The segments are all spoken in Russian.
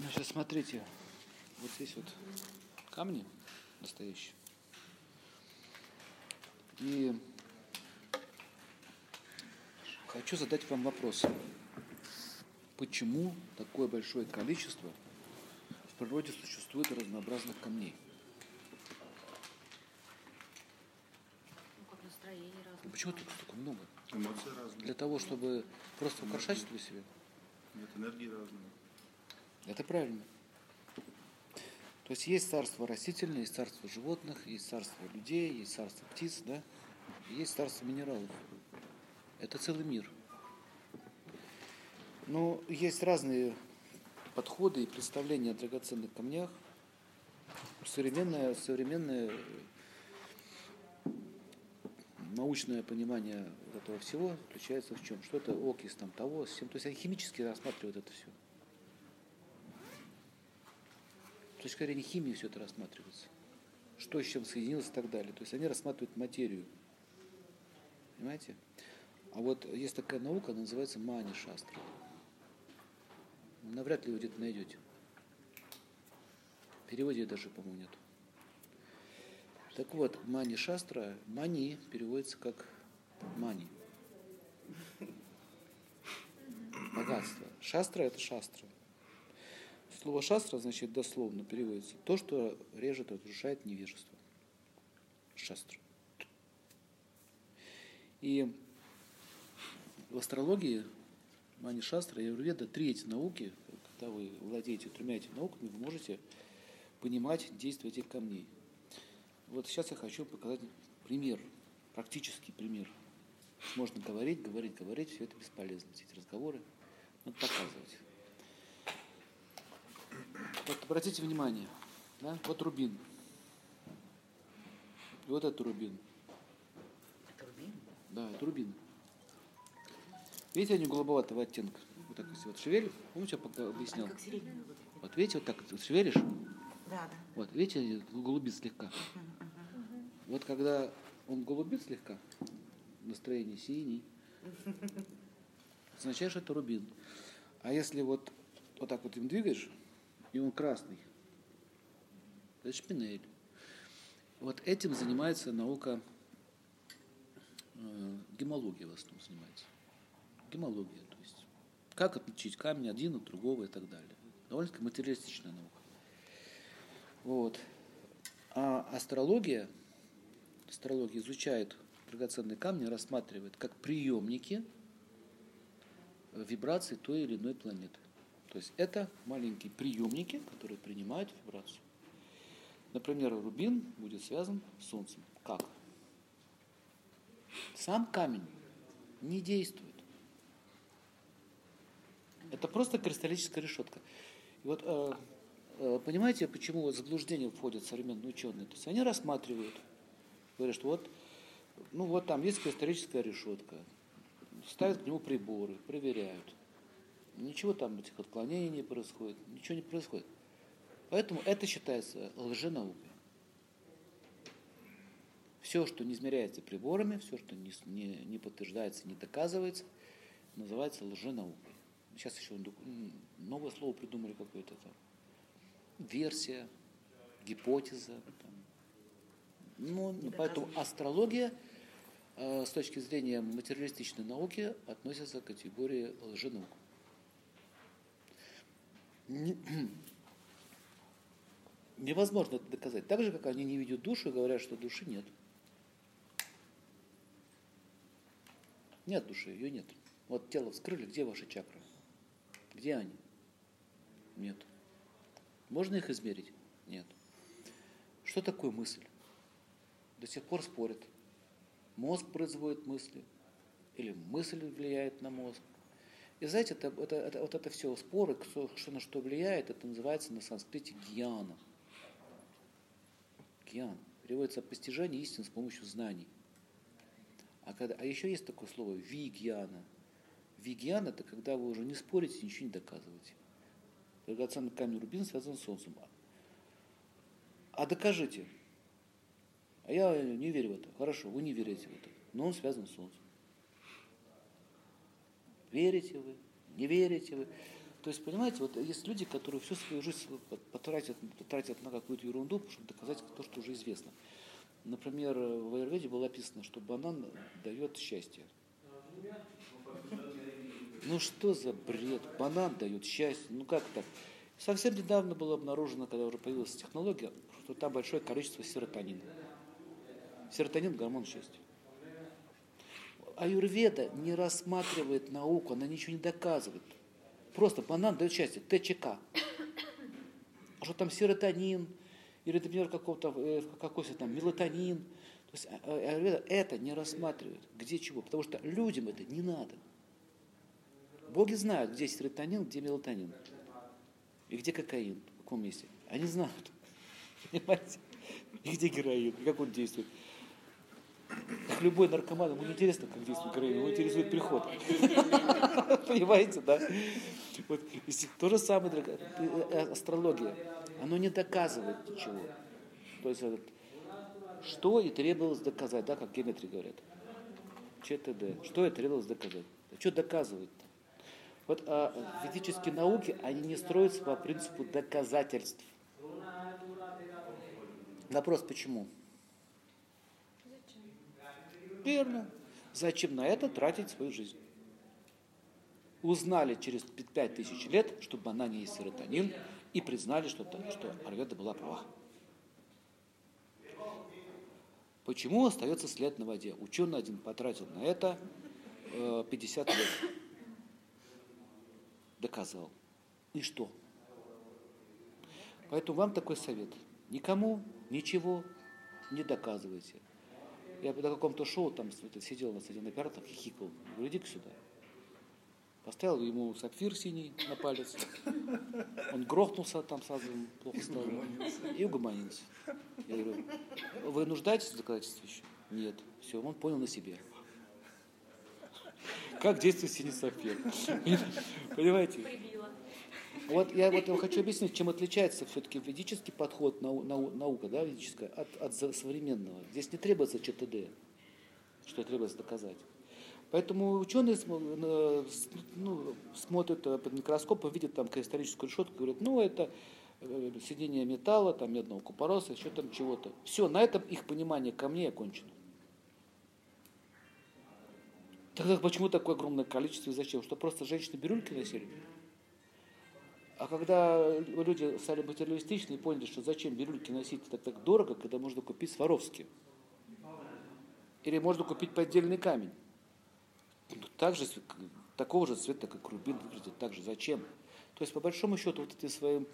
Значит, смотрите, вот здесь вот камни настоящие. И хочу задать вам вопрос. Почему такое большое количество в природе существует разнообразных камней? Ну, как настроение разное. Почему тут столько много? Эмоции разные. Для того, чтобы просто украшать что ли себе? Нет, энергии разные. Это правильно. То есть есть царство растительное, есть царство животных, есть царство людей, есть царство птиц, да? Есть царство минералов. Это целый мир. Но есть разные подходы и представления о драгоценных камнях. Современное, современное э, научное понимание этого всего заключается в чем? Что это окись там того, с чем. То есть они химически рассматривают это все. С точки зрения химии все это рассматривается. Что с чем соединилось и так далее. То есть они рассматривают материю. Понимаете? А вот есть такая наука, она называется мани шастра. Навряд ли вы где-то найдете. В переводе даже, по-моему, нет. Так вот, мани шастра, мани переводится как мани. Богатство. Шастра это шастра. Слово шастра, значит, дословно переводится то, что режет разрушает невежество. Шастра. И в астрологии, мани шастра и аюрведа, три эти науки, когда вы владеете тремя этими науками, вы можете понимать действие этих камней. Вот сейчас я хочу показать пример, практический пример. Можно говорить, говорить, говорить, все это бесполезно, все эти разговоры. Надо показывать. Вот обратите внимание, да? вот рубин. И вот это рубин. Это рубин? Да, это рубин. Видите, они голубоватого оттенка. Вот так вот шевелишь, помните, я пока объяснял. Они как вот. Вот видите, вот так вот шевелишь, Да, да. вот видите, они голубит слегка. Вот когда он голубит слегка, настроение синий, означает, что это рубин. А если вот, вот так вот им двигаешь, и он красный, это шпинель. Вот этим занимается наука, э, гемология в основном занимается. Гемология, то есть как отличить камень один от другого и так далее. Довольно-таки материалистичная наука. Вот. А астрология, астрология изучает драгоценные камни, рассматривает как приемники вибрации той или иной планеты. То есть это маленькие приемники, которые принимают вибрацию. Например, рубин будет связан с Солнцем. Как? Сам камень не действует. Это просто кристаллическая решетка. И вот э, э, понимаете, почему вот заблуждение входят современные ученые? То есть они рассматривают, говорят, что вот, ну вот там есть кристаллическая решетка, ставят к нему приборы, проверяют. Ничего там этих отклонений не происходит, ничего не происходит. Поэтому это считается лженаукой. Все, что не измеряется приборами, все, что не, не, не подтверждается, не доказывается, называется лженаукой. Сейчас еще новое слово придумали какое-то там. Версия, гипотеза. Там. Ну, поэтому астрология э, с точки зрения материалистичной науки относится к категории лженаук. Не- Невозможно это доказать. Так же, как они не видят душу и говорят, что души нет. Нет души, ее нет. Вот тело вскрыли, где ваши чакры? Где они? Нет. Можно их измерить? Нет. Что такое мысль? До сих пор спорят. Мозг производит мысли. Или мысль влияет на мозг. И знаете, это, это, это, вот это все споры, кто, что на что влияет, это называется на санскрите гьяна. Гьян. Переводится постижение истины с помощью знаний. А, когда, а еще есть такое слово вигьяна. Вигьян это когда вы уже не спорите, ничего не доказываете. Драгоценный камень рубин связан с солнцем. А докажите. А я не верю в это. Хорошо, вы не верите в это. Но он связан с солнцем. Верите вы, не верите вы. То есть, понимаете, вот есть люди, которые всю свою жизнь потратят, потратят на какую-то ерунду, чтобы доказать то, что уже известно. Например, в Аюрведе было описано, что банан дает счастье. Ну что за бред? Банан дает счастье. Ну как так? Совсем недавно было обнаружено, когда уже появилась технология, что там большое количество серотонина. Серотонин – гормон счастья. Аюрведа не рассматривает науку, она ничего не доказывает. Просто банан дает счастье, ТЧК. А что там серотонин, или, например, какого-то, э, какой-то там мелатонин. То есть а, а, Аюрведа это не рассматривает, где чего, потому что людям это не надо. Боги знают, где серотонин, где мелатонин. И где кокаин, в каком месте. Они знают. Понимаете? И где героин, и как он действует. Как любой наркоман, ему не интересно, как действует героин, его интересует приход. Понимаете, да? Вот, то же самое э, э, астрология. Оно не доказывает ничего. То есть, что и требовалось доказать, да, как геометрии говорят. ЧТД. Что и требовалось доказать. Что доказывать-то? Вот а, физические науки, они не строятся по принципу доказательств. Вопрос, почему? Верно. Зачем на это тратить свою жизнь? Узнали через 5 тысяч лет, что в банане есть серотонин, и признали, что, что Арведа была права. Почему остается след на воде? Ученый один потратил на это 50 э, лет. Доказал. И что? Поэтому вам такой совет. Никому ничего не доказывайте. Я на каком-то шоу там сидел на один оператор, хихикал. Говорю, иди-ка сюда. Поставил ему сапфир синий на палец. Он грохнулся там сразу, плохо стало. И угомонился. Я говорю, вы нуждаетесь в доказательстве еще? Нет. Все, он понял на себе. Как действует синий сапфир. Понимаете? Вот я вот хочу объяснить, чем отличается все-таки ведический подход, нау, нау, наука да, ведическая, от, от современного. Здесь не требуется ЧТД, что требуется доказать. Поэтому ученые ну, смотрят э, под микроскопом, видят там кристаллическую решетку, говорят, ну это э, соединение металла, там медного купороса, еще там чего-то. Все, на этом их понимание камней окончено. Тогда почему такое огромное количество и зачем? Что просто женщины бирюльки носили? А когда люди стали материалистичны и поняли, что зачем бирюльки носить так, так дорого, когда можно купить сваровски. Или можно купить поддельный камень. Ну, также, такого же цвета, как рубин, выглядит так же. Зачем? То есть, по большому счету, вот этой своей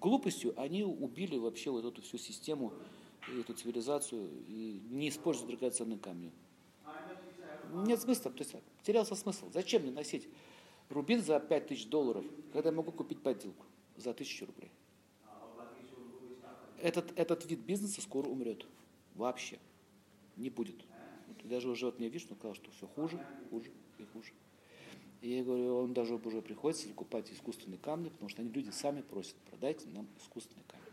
глупостью они убили вообще вот эту всю систему, эту цивилизацию и не используют драгоценные камни. Нет смысла, то есть потерялся смысл. Зачем мне носить рубин за 5000 долларов, когда я могу купить подделку за 1000 рублей? Этот, этот вид бизнеса скоро умрет. Вообще. Не будет. Вот даже уже вот мне видишь, он сказал, что все хуже, хуже и хуже. И я говорю, он даже уже приходится закупать искусственные камни, потому что они люди сами просят, продайте нам искусственные камни.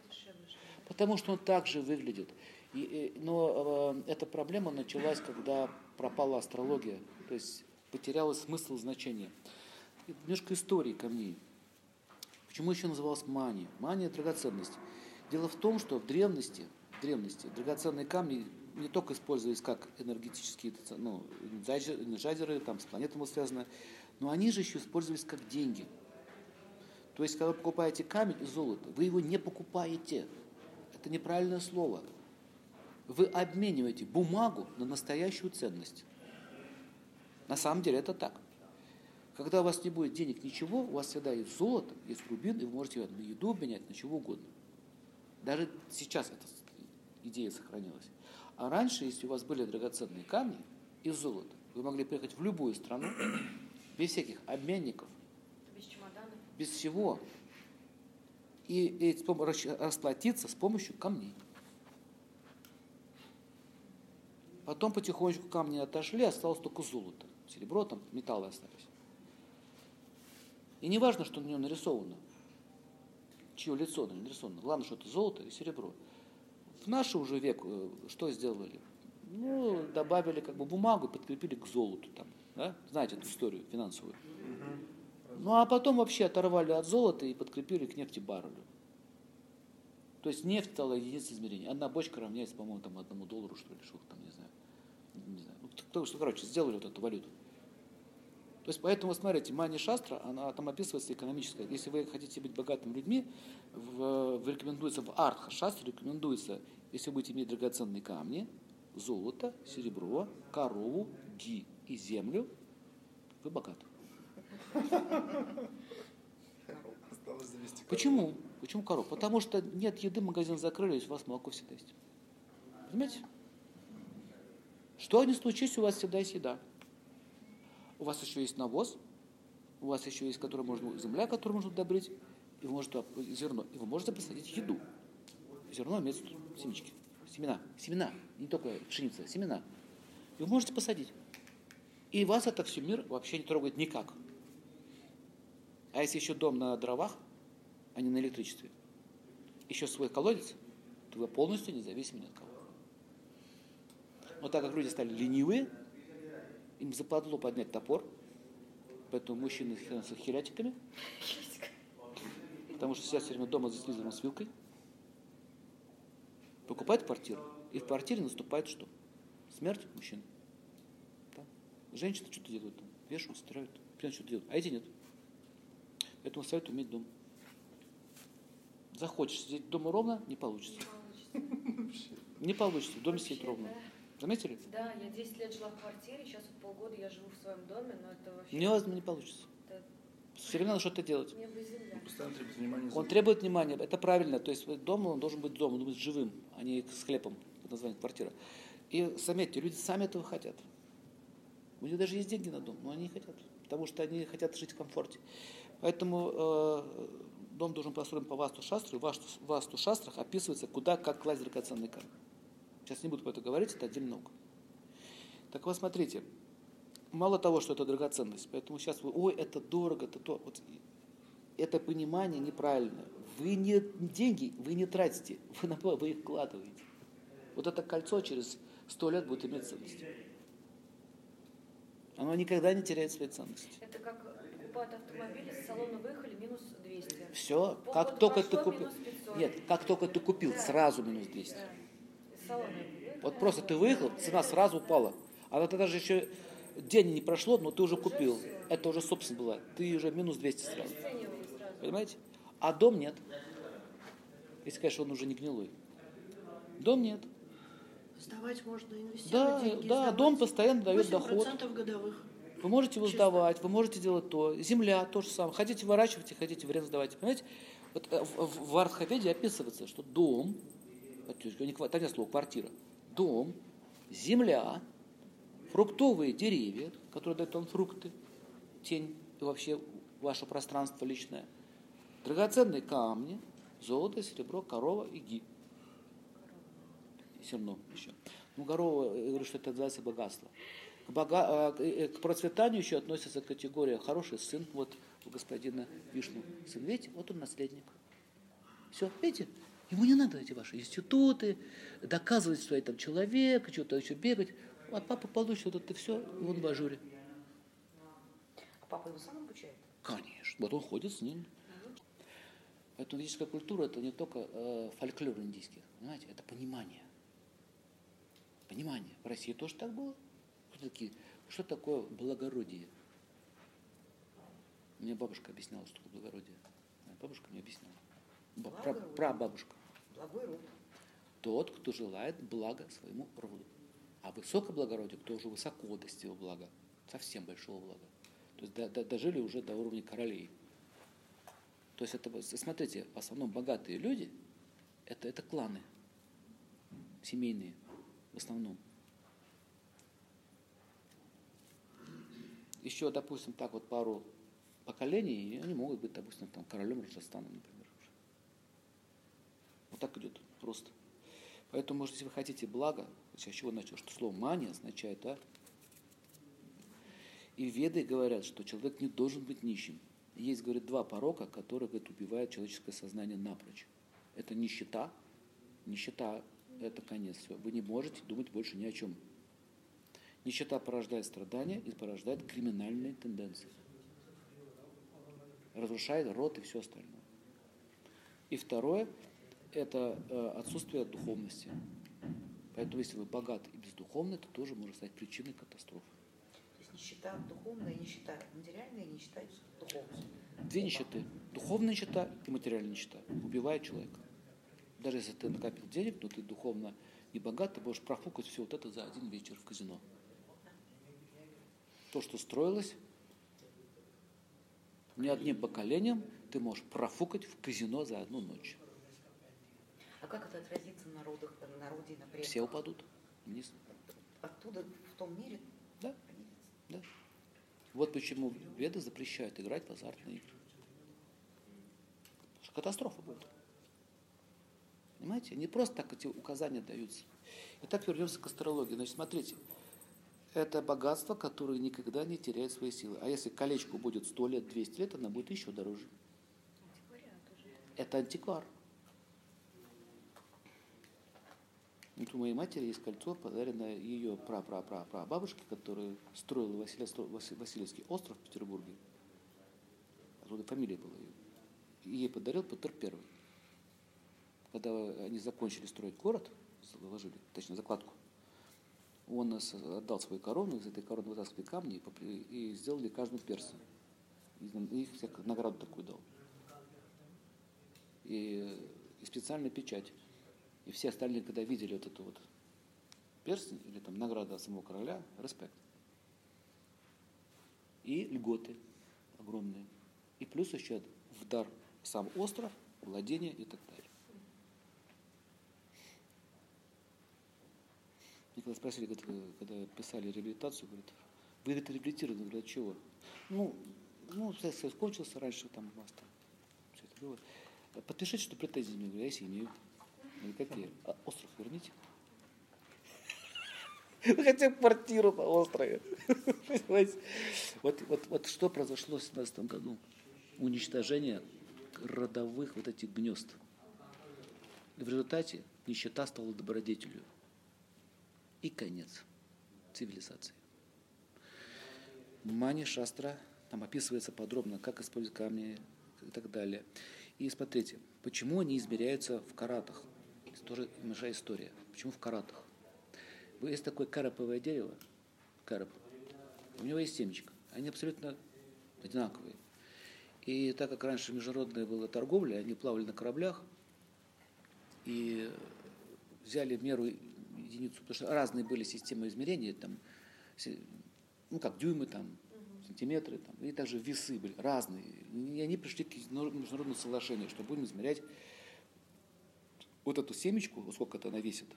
Потому что он так же выглядит. И, и, но э, эта проблема началась, когда пропала астрология, то есть потерялось смысл значения. Немножко истории камней. Почему еще называлась мания? Мания – драгоценность. Дело в том, что в древности, в древности драгоценные камни не только использовались как энергетические ну, энерджайзеры, там с планетами связано, но они же еще использовались как деньги. То есть, когда вы покупаете камень и золото, вы его не покупаете. Это неправильное слово вы обмениваете бумагу на настоящую ценность. На самом деле это так. Когда у вас не будет денег ничего, у вас всегда есть золото, есть рубин, и вы можете на еду обменять, на чего угодно. Даже сейчас эта идея сохранилась. А раньше, если у вас были драгоценные камни и золото, вы могли приехать в любую страну без всяких обменников, без чемоданов, без всего, и, и расплатиться с помощью камней. Потом потихонечку камни отошли, осталось только золото. Серебро, там металлы остались. И не важно, что на нем нарисовано, чье лицо нарисовано. Главное, что это золото и серебро. В наш уже век э, что сделали? Ну, добавили как бы бумагу, подкрепили к золоту. Там, да? Знаете эту историю финансовую. Ну а потом вообще оторвали от золота и подкрепили к нефтебаррелю. То есть нефть стала единицей измерения. Одна бочка равняется, по-моему, там одному доллару, что ли, что там, не знаю. Не знаю. Ну, то, что, короче, сделали вот эту валюту. То есть поэтому, смотрите, мани шастра, она там описывается экономическая. Если вы хотите быть богатыми людьми, в, в, рекомендуется в артха шастре рекомендуется, если вы будете иметь драгоценные камни, золото, серебро, корову, ги и землю, вы богаты. Почему? Почему коров? Потому что нет еды, магазин закрылись, у вас молоко всегда есть. Понимаете? Что ни случись, у вас всегда есть еда. У вас еще есть навоз, у вас еще есть который можно, земля, которую можно удобрить, и вы можете зерно, и вы можете посадить еду. Зерно имеется семечки, семена, семена, не только пшеница, семена. И вы можете посадить. И вас это все мир вообще не трогает никак. А если еще дом на дровах, а не на электричестве, еще свой колодец, то вы полностью независимы ни от кого. Но так как люди стали ленивые, им западло поднять топор, поэтому мужчины с херятиками, потому что сидят все время дома за телевизором с вилкой, покупают квартиру, и в квартире наступает что? Смерть мужчин. Да? Женщины что-то делают, там, вешают, стирают, что-то делают, а эти нет. Поэтому советую иметь дом. Захочешь сидеть дома ровно, не получится. Не получится, в доме сидеть ровно. Заметили? Да, я 10 лет жила в квартире, сейчас вот полгода я живу в своем доме, но это вообще... Невозможно, не получится. Это Все время надо что-то делать. небо и земля. Постоянно требует внимания. Он требует внимания, это правильно. То есть дом, он должен быть дом, он должен быть живым, а не с хлебом, под названием квартира. И заметьте, люди сами этого хотят. У них даже есть деньги на дом, но они не хотят, потому что они хотят жить в комфорте. Поэтому э, дом должен построен по васту шастру, и в васту, шастрах описывается, куда, как класть драгоценный камень. Сейчас не буду про это говорить, это отдельная наука. Так вот, смотрите, мало того, что это драгоценность, поэтому сейчас вы, ой, это дорого, это то. Вот, это понимание неправильное. Вы не деньги, вы не тратите, вы, на- вы их вкладываете. Вот это кольцо через сто лет будет иметь ценность. Оно никогда не теряет своей ценности. Это как покупают автомобили, с салона выехали, минус 200. Все, Полгода как только ты купил. минус 500. Нет, как только ты купил, Да. сразу минус 200. Да. Вот просто ты выехал, цена сразу упала. А это даже еще день не прошло, но ты уже купил. Это уже собственность была. Ты уже минус 200 сразу. Понимаете? А дом нет. Если, конечно, он уже не гнилой. Дом нет. Сдавать можно, инвестировать Да, деньги. да, сдавать. дом постоянно дает 8% доход. годовых. Вы можете его Честно. сдавать, вы можете делать то. Земля то же самое. Хотите выращивайте, хотите в аренду сдавайте. Понимаете? Вот э, в, в, в Артховеде описывается, что дом, не ква- там нет слова квартира, дом, земля, фруктовые деревья, которые дают вам фрукты, тень и вообще ваше пространство личное, драгоценные камни, золото, серебро, корова и ги. И зерно еще. Ну, корова, я говорю, что это называется богатство. К, бога- э, э, к процветанию еще относится категория хороший сын, вот у господина Вишну сын, видите, вот он наследник. Все, видите, ему не надо эти ваши институты, доказывать, что я там человек, что-то еще бегать. А папа получит вот это все, и он в ажуре. А папа его сам обучает? Конечно. Вот он ходит с ним. Поэтому ведическая культура это не только э, фольклор индийский, понимаете, это понимание. Понимание. В России тоже так было. Кто такие? Что такое благородие? Мне бабушка объясняла, что такое благородие. Бабушка мне объясняла. Пра-. Прабабушка. Благой род. Тот, кто желает блага своему роду. А высокоблагородие, кто уже высоко достиг блага, совсем большого блага. То есть до- до- дожили уже до уровня королей. То есть это, смотрите, в основном богатые люди, это, это кланы семейные в основном. Еще, допустим, так вот пару поколений, и они могут быть, допустим, там, королем Раджастана, например. Вот так идет просто. Поэтому, может, если вы хотите блага, вот я с чего начал, что слово мания означает, да? И веды говорят, что человек не должен быть нищим. Есть, говорит, два порока, которые, говорит, убивают человеческое сознание напрочь. Это нищета. Нищета – это конец. Все. Вы не можете думать больше ни о чем. Нищета порождает страдания и порождает криминальные тенденции. разрушает рот и все остальное. И второе – это э, отсутствие духовности. Поэтому если вы богаты и бездуховны, это тоже может стать причиной катастрофы. То есть нищета духовная, нищета материальная, нищета духовная. Две нищеты. Духовная нищета и материальная нищета убивает человека. Даже если ты накопил денег, но ты духовно не богат, ты будешь профукать все вот это за один вечер в казино. То, что строилось не одним поколением, ты можешь профукать в казино за одну ночь. А как это отразится на народах, на народе и на предках? Все упадут вниз. Оттуда, в том мире? Да. Да. Вот почему веды запрещают играть в азартные игры. Потому что катастрофа будет. Понимаете? Не просто так эти указания даются. Итак, вернемся к астрологии. Значит, смотрите, это богатство, которое никогда не теряет свои силы. А если колечку будет 100 лет, 200 лет, она будет еще дороже. Это антиквар. Вот у моей матери есть кольцо, подаренное ее бабушке, которая строила Васильевский остров в Петербурге. Оттуда фамилия была ее. И ей подарил Петр Первый. Когда они закончили строить город, заложили, точнее, закладку, он отдал свою корону, из этой короны вытаскивали камни и и сделали каждому перса. И и всякую награду такую дал и, и специальная печать. И все остальные, когда видели вот эту вот перстень или там награда самого короля, респект. И льготы огромные. И плюс еще в дар сам остров, владение и так далее. Мне когда спросили, когда писали реабилитацию, говорит, вы это реабилитированы, говорят, чего? Ну, ну, Советский Союз кончился раньше, там у вас там все это было. Подпишите, что претензии не имею. Я если имею. Ну, какие? А, остров верните. Хотим квартиру на острове. Вот, вот, вот что произошло в 17 году? Уничтожение родовых вот этих гнезд. В результате нищета стала добродетелью. И конец цивилизации. Мани Шастра, там описывается подробно, как использовать камни и так далее. И смотрите, почему они измеряются в каратах? Тоже большая история. Почему в каратах? Есть такое караповое дерево, карап, у него есть семечко. Они абсолютно одинаковые. И так как раньше международная была торговля, они плавали на кораблях и взяли меру единицу, потому что разные были системы измерения, там, ну как дюймы, там, сантиметры, там, и также весы были разные. И они пришли к международному соглашению, что будем измерять вот эту семечку, вот сколько это она весит.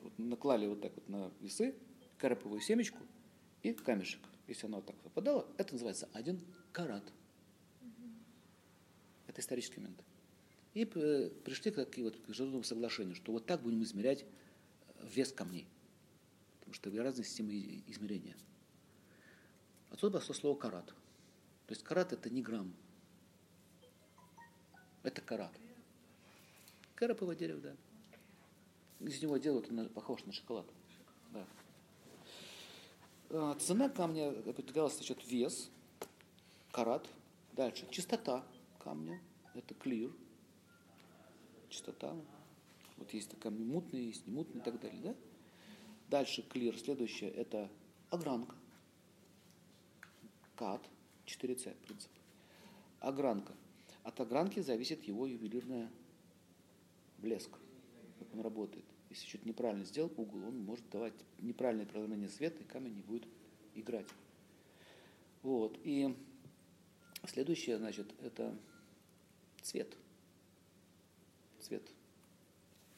Вот наклали вот так вот на весы, карповую семечку и камешек. Если она вот так попадала, это называется один карат. Это исторический момент. И э, пришли к, таким вот, к международному соглашению, что вот так будем измерять э, вес камней. Потому что разные системы измерения. Отсюда пошло слово карат. То есть карат это не грамм. Это карат. Караповое дерево, да. Из него делают, он похож на шоколад. Да. А, Цена камня определялась за счет вес, карат. Дальше чистота камня, это клир. Чистота. Вот есть камни мутные, есть не мутные и так далее. Да? Дальше клир. Следующее это огранка. Кат, 4C принцип. Огранка. От огранки зависит его ювелирная блеск, как он работает. Если что-то неправильно сделал угол, он может давать неправильное преломление света, и камень не будет играть. Вот. И следующее, значит, это цвет. Цвет.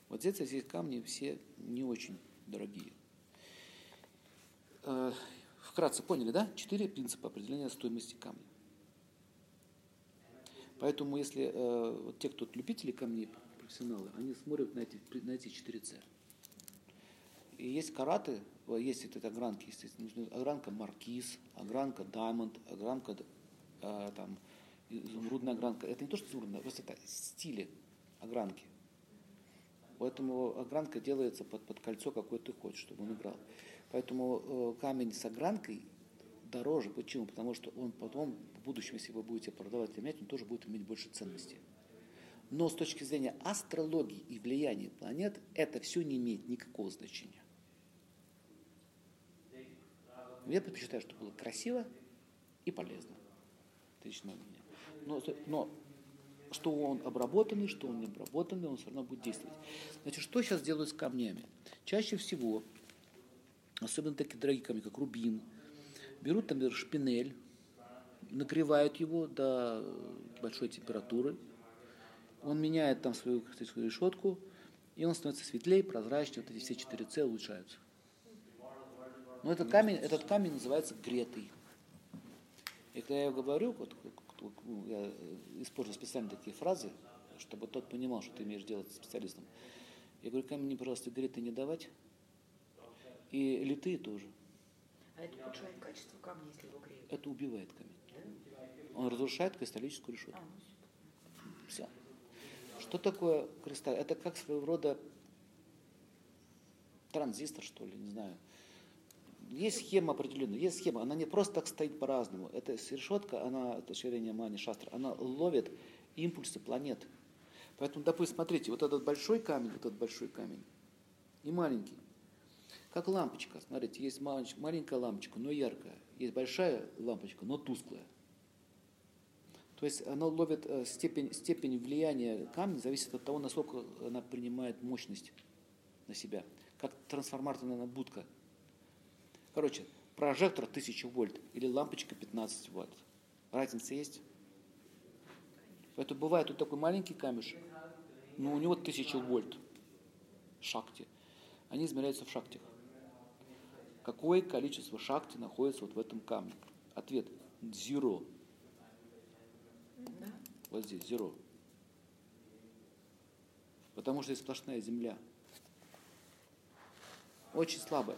Вот здесь, здесь камни все не очень дорогие. Э, Вкратце поняли, да? Четыре принципа определения стоимости камня. Поэтому, если э, вот те, кто любители камней, профессионалы, они смотрят на эти, на эти 4 С. И есть караты, э, есть эти огранки, естественно, огранка маркиз, огранка даймонд, огранка э, там, изумрудная огранка. Это не то, что изумрудная, просто это стили огранки. Поэтому огранка делается под, под кольцо, какое ты хочешь, чтобы он играл. Поэтому э, камень с огранкой дороже. Почему? Потому что он потом будущем, если вы будете продавать или менять, он тоже будет иметь больше ценности. Но с точки зрения астрологии и влияния планет, это все не имеет никакого значения. Я предпочитаю, чтобы было красиво и полезно. Мнение. Но, но что он обработанный, что он не обработанный, он все равно будет действовать. Значит, что сейчас делают с камнями? Чаще всего, особенно такие дорогие камни, как рубин, берут, например, шпинель, нагревают его до большой температуры, он меняет там свою свою решетку, и он становится светлее, прозрачнее, вот эти все четыре С улучшаются. Но этот камень, этот камень называется гретый. И когда я говорю, вот, ну, я использую специально такие фразы, чтобы тот понимал, что ты имеешь дело с специалистом. Я говорю, камень, пожалуйста, гретый не давать, и литые тоже. А это улучшает качество камня, если его греют? Это убивает камень. Он разрушает кристаллическую решетку. А, ну, Все. Что такое кристалл? Это как своего рода транзистор, что ли, не знаю. Есть схема определенная, есть схема, она не просто так стоит по-разному. Эта решетка, она, это ширение мани шастра, она ловит импульсы планет. Поэтому, допустим, смотрите, вот этот большой камень, вот этот большой камень и маленький. Как лампочка, смотрите, есть маленькая лампочка, но яркая. Есть большая лампочка, но тусклая. То есть она ловит э, степень, степень влияния камня, зависит от того, насколько она принимает мощность на себя. Как трансформаторная будка. Короче, прожектор 1000 вольт или лампочка 15 вольт. Разница есть? Это бывает вот такой маленький камешек, но у него 1000 вольт шахте. Они измеряются в шахтах. Какое количество шахты находится вот в этом камне? Ответ – zero. Вот здесь, zero. Потому что здесь сплошная земля. Очень слабая.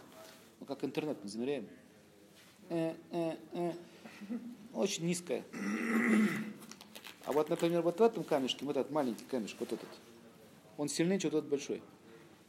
Ну, как интернет мы замеряем. Э, э, э. Очень низкая. А вот, например, вот в этом камешке, вот этот маленький камешек, вот этот, он сильнее, чем этот большой.